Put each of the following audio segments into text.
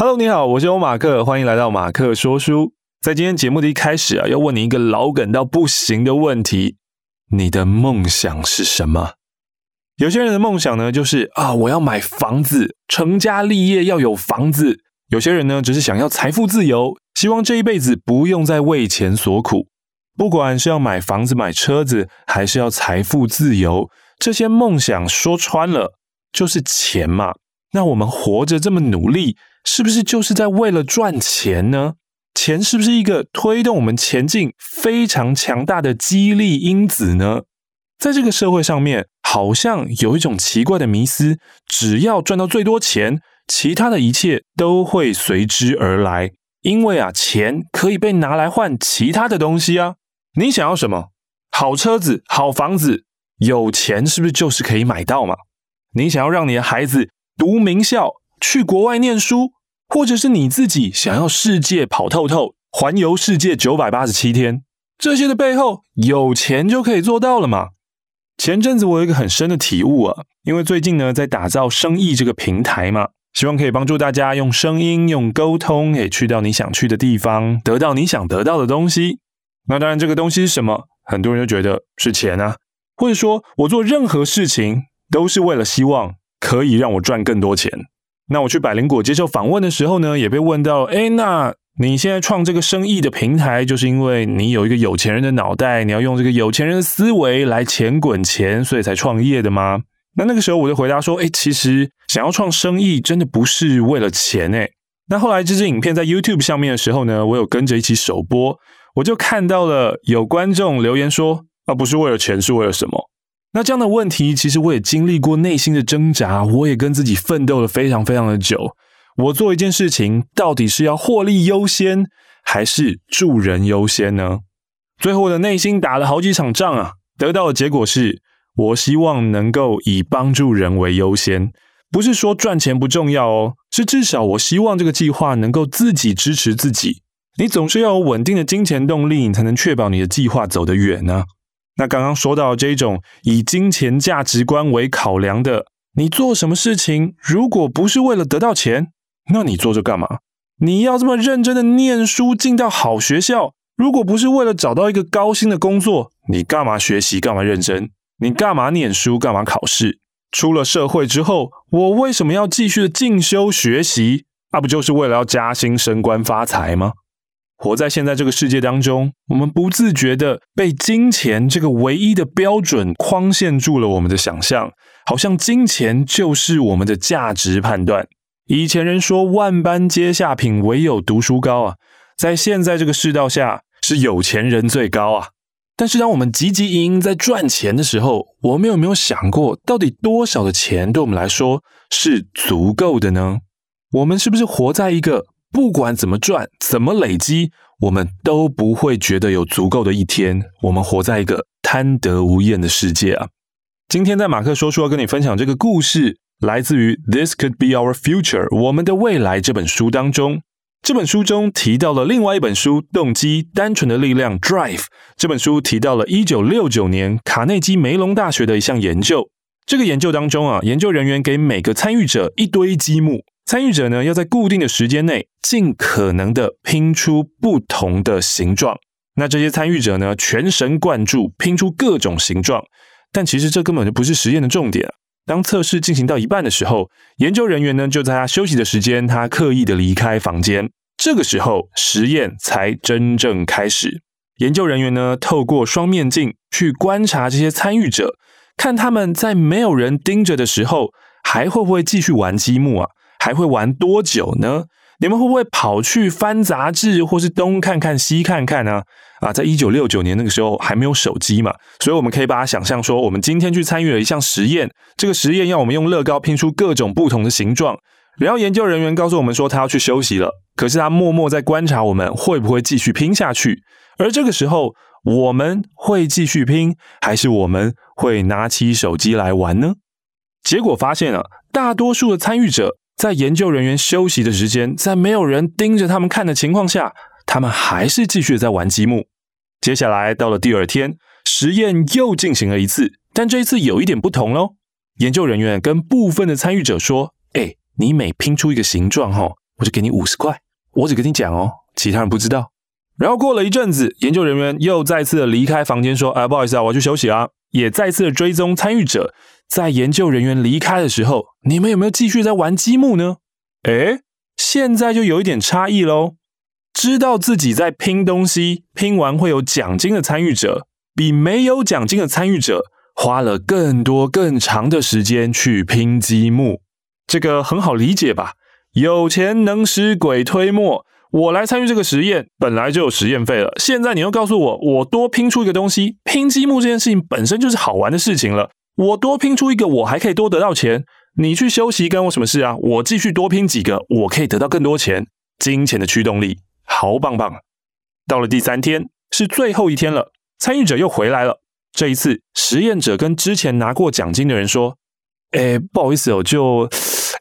Hello，你好，我是欧马克，欢迎来到马克说书。在今天节目的一开始啊，要问你一个老梗到不行的问题：你的梦想是什么？有些人的梦想呢，就是啊，我要买房子，成家立业要有房子。有些人呢，只是想要财富自由，希望这一辈子不用再为钱所苦。不管是要买房子、买车子，还是要财富自由，这些梦想说穿了就是钱嘛。那我们活着这么努力，是不是就是在为了赚钱呢？钱是不是一个推动我们前进非常强大的激励因子呢？在这个社会上面，好像有一种奇怪的迷思：只要赚到最多钱，其他的一切都会随之而来。因为啊，钱可以被拿来换其他的东西啊。你想要什么？好车子、好房子，有钱是不是就是可以买到嘛？你想要让你的孩子读名校，去国外念书，或者是你自己想要世界跑透透，环游世界九百八十七天，这些的背后有钱就可以做到了嘛？前阵子我有一个很深的体悟啊，因为最近呢在打造生意这个平台嘛，希望可以帮助大家用声音、用沟通，可以去到你想去的地方，得到你想得到的东西。那当然，这个东西是什么？很多人就觉得是钱啊，或者说我做任何事情都是为了希望可以让我赚更多钱。那我去百灵果接受访问的时候呢，也被问到：哎，那你现在创这个生意的平台，就是因为你有一个有钱人的脑袋，你要用这个有钱人的思维来钱滚钱，所以才创业的吗？那那个时候我就回答说：哎，其实想要创生意真的不是为了钱诶。那后来这支影片在 YouTube 上面的时候呢，我有跟着一起首播。我就看到了有观众留言说：“啊，不是为了钱，是为了什么？”那这样的问题，其实我也经历过内心的挣扎，我也跟自己奋斗了非常非常的久。我做一件事情，到底是要获利优先，还是助人优先呢？最后我的内心打了好几场仗啊，得到的结果是，我希望能够以帮助人为优先，不是说赚钱不重要哦，是至少我希望这个计划能够自己支持自己。你总是要有稳定的金钱动力，你才能确保你的计划走得远呢。那刚刚说到这种以金钱价值观为考量的，你做什么事情，如果不是为了得到钱，那你做这干嘛？你要这么认真的念书，进到好学校，如果不是为了找到一个高薪的工作，你干嘛学习？干嘛认真？你干嘛念书？干嘛考试？出了社会之后，我为什么要继续的进修学习？那不就是为了要加薪、升官、发财吗？活在现在这个世界当中，我们不自觉地被金钱这个唯一的标准框限住了我们的想象，好像金钱就是我们的价值判断。以前人说“万般皆下品，唯有读书高”啊，在现在这个世道下，是有钱人最高啊。但是当我们汲汲营营在赚钱的时候，我们有没有想过，到底多少的钱对我们来说是足够的呢？我们是不是活在一个不管怎么赚，怎么累积，我们都不会觉得有足够的一天。我们活在一个贪得无厌的世界啊！今天在马克说书要跟你分享这个故事，来自于《This Could Be Our Future》我们的未来这本书当中。这本书中提到了另外一本书《动机：单纯的力量》（Drive）。这本书提到了一九六九年卡内基梅隆大学的一项研究。这个研究当中啊，研究人员给每个参与者一堆积木。参与者呢，要在固定的时间内，尽可能的拼出不同的形状。那这些参与者呢，全神贯注，拼出各种形状。但其实这根本就不是实验的重点。当测试进行到一半的时候，研究人员呢，就在他休息的时间，他刻意的离开房间。这个时候，实验才真正开始。研究人员呢，透过双面镜去观察这些参与者，看他们在没有人盯着的时候，还会不会继续玩积木啊？还会玩多久呢？你们会不会跑去翻杂志，或是东看看西看看呢？啊，在一九六九年那个时候还没有手机嘛，所以我们可以把它想象说，我们今天去参与了一项实验，这个实验要我们用乐高拼出各种不同的形状，然后研究人员告诉我们说他要去休息了，可是他默默在观察我们会不会继续拼下去，而这个时候我们会继续拼，还是我们会拿起手机来玩呢？结果发现啊，大多数的参与者。在研究人员休息的时间，在没有人盯着他们看的情况下，他们还是继续在玩积木。接下来到了第二天，实验又进行了一次，但这一次有一点不同喽。研究人员跟部分的参与者说：“哎，你每拼出一个形状，哈，我就给你五十块。我只跟你讲哦，其他人不知道。然后过了一阵子，研究人员又再次离开房间，说：“哎，不好意思啊，我要去休息啊。”也再次追踪参与者，在研究人员离开的时候，你们有没有继续在玩积木呢？诶，现在就有一点差异喽。知道自己在拼东西，拼完会有奖金的参与者，比没有奖金的参与者花了更多更长的时间去拼积木。这个很好理解吧？有钱能使鬼推磨。我来参与这个实验，本来就有实验费了。现在你又告诉我，我多拼出一个东西，拼积木这件事情本身就是好玩的事情了。我多拼出一个，我还可以多得到钱。你去休息，干我什么事啊？我继续多拼几个，我可以得到更多钱。金钱的驱动力，好棒棒！到了第三天，是最后一天了，参与者又回来了。这一次，实验者跟之前拿过奖金的人说：“哎，不好意思哦，就，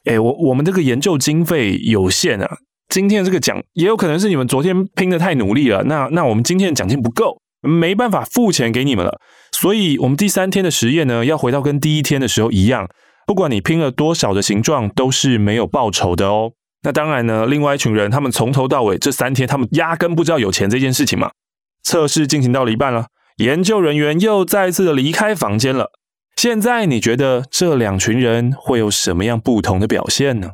哎，我我们这个研究经费有限啊。”今天这个奖也有可能是你们昨天拼得太努力了，那那我们今天的奖金不够，没办法付钱给你们了。所以，我们第三天的实验呢，要回到跟第一天的时候一样，不管你拼了多少的形状，都是没有报酬的哦。那当然呢，另外一群人，他们从头到尾这三天，他们压根不知道有钱这件事情嘛。测试进行到了一半了，研究人员又再次的离开房间了。现在你觉得这两群人会有什么样不同的表现呢？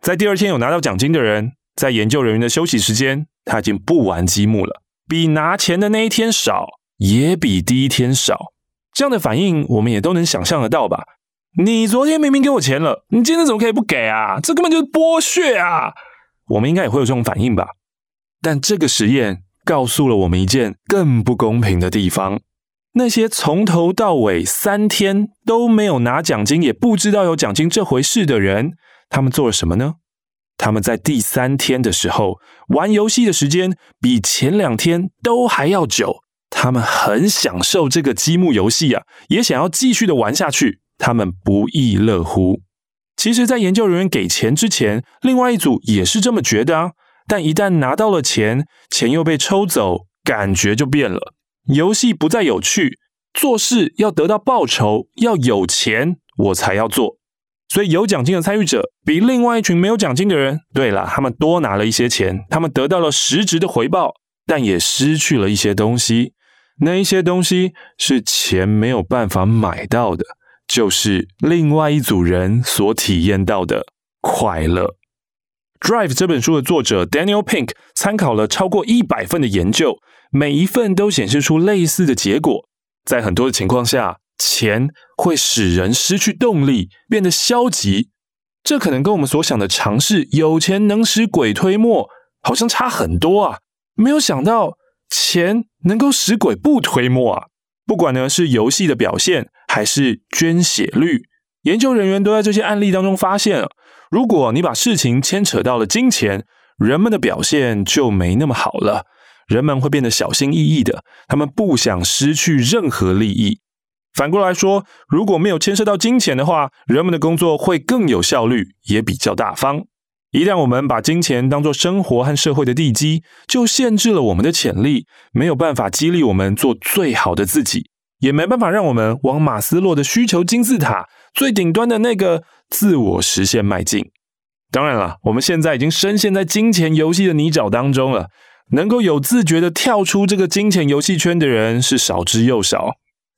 在第二天有拿到奖金的人。在研究人员的休息时间，他已经不玩积木了，比拿钱的那一天少，也比第一天少。这样的反应，我们也都能想象得到吧？你昨天明明给我钱了，你今天怎么可以不给啊？这根本就是剥削啊！我们应该也会有这种反应吧？但这个实验告诉了我们一件更不公平的地方：那些从头到尾三天都没有拿奖金，也不知道有奖金这回事的人，他们做了什么呢？他们在第三天的时候玩游戏的时间比前两天都还要久，他们很享受这个积木游戏啊，也想要继续的玩下去。他们不亦乐乎。其实，在研究人员给钱之前，另外一组也是这么觉得啊。但一旦拿到了钱，钱又被抽走，感觉就变了。游戏不再有趣，做事要得到报酬，要有钱，我才要做。所以有奖金的参与者比另外一群没有奖金的人，对了，他们多拿了一些钱，他们得到了实质的回报，但也失去了一些东西。那一些东西是钱没有办法买到的，就是另外一组人所体验到的快乐。《Drive》这本书的作者 Daniel Pink 参考了超过一百份的研究，每一份都显示出类似的结果，在很多的情况下。钱会使人失去动力，变得消极。这可能跟我们所想的尝试“有钱能使鬼推磨”好像差很多啊！没有想到钱能够使鬼不推磨啊！不管呢是游戏的表现，还是捐血率，研究人员都在这些案例当中发现，如果你把事情牵扯到了金钱，人们的表现就没那么好了。人们会变得小心翼翼的，他们不想失去任何利益。反过来说，如果没有牵涉到金钱的话，人们的工作会更有效率，也比较大方。一旦我们把金钱当作生活和社会的地基，就限制了我们的潜力，没有办法激励我们做最好的自己，也没办法让我们往马斯洛的需求金字塔最顶端的那个自我实现迈进。当然了，我们现在已经深陷在金钱游戏的泥沼当中了，能够有自觉地跳出这个金钱游戏圈的人是少之又少。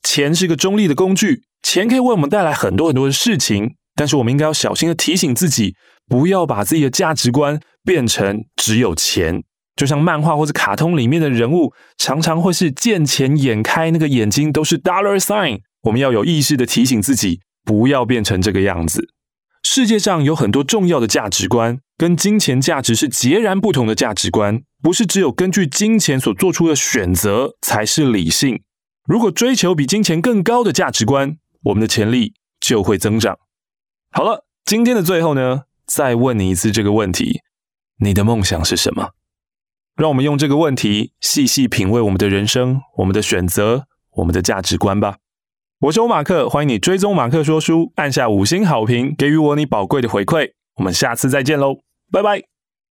钱是个中立的工具，钱可以为我们带来很多很多的事情，但是我们应该要小心的提醒自己，不要把自己的价值观变成只有钱。就像漫画或者卡通里面的人物，常常会是见钱眼开，那个眼睛都是 dollar sign。我们要有意识的提醒自己，不要变成这个样子。世界上有很多重要的价值观，跟金钱价值是截然不同的价值观，不是只有根据金钱所做出的选择才是理性。如果追求比金钱更高的价值观，我们的潜力就会增长。好了，今天的最后呢，再问你一次这个问题：你的梦想是什么？让我们用这个问题细细品味我们的人生、我们的选择、我们的价值观吧。我是欧马克，欢迎你追踪马克说书，按下五星好评，给予我你宝贵的回馈。我们下次再见喽，拜拜。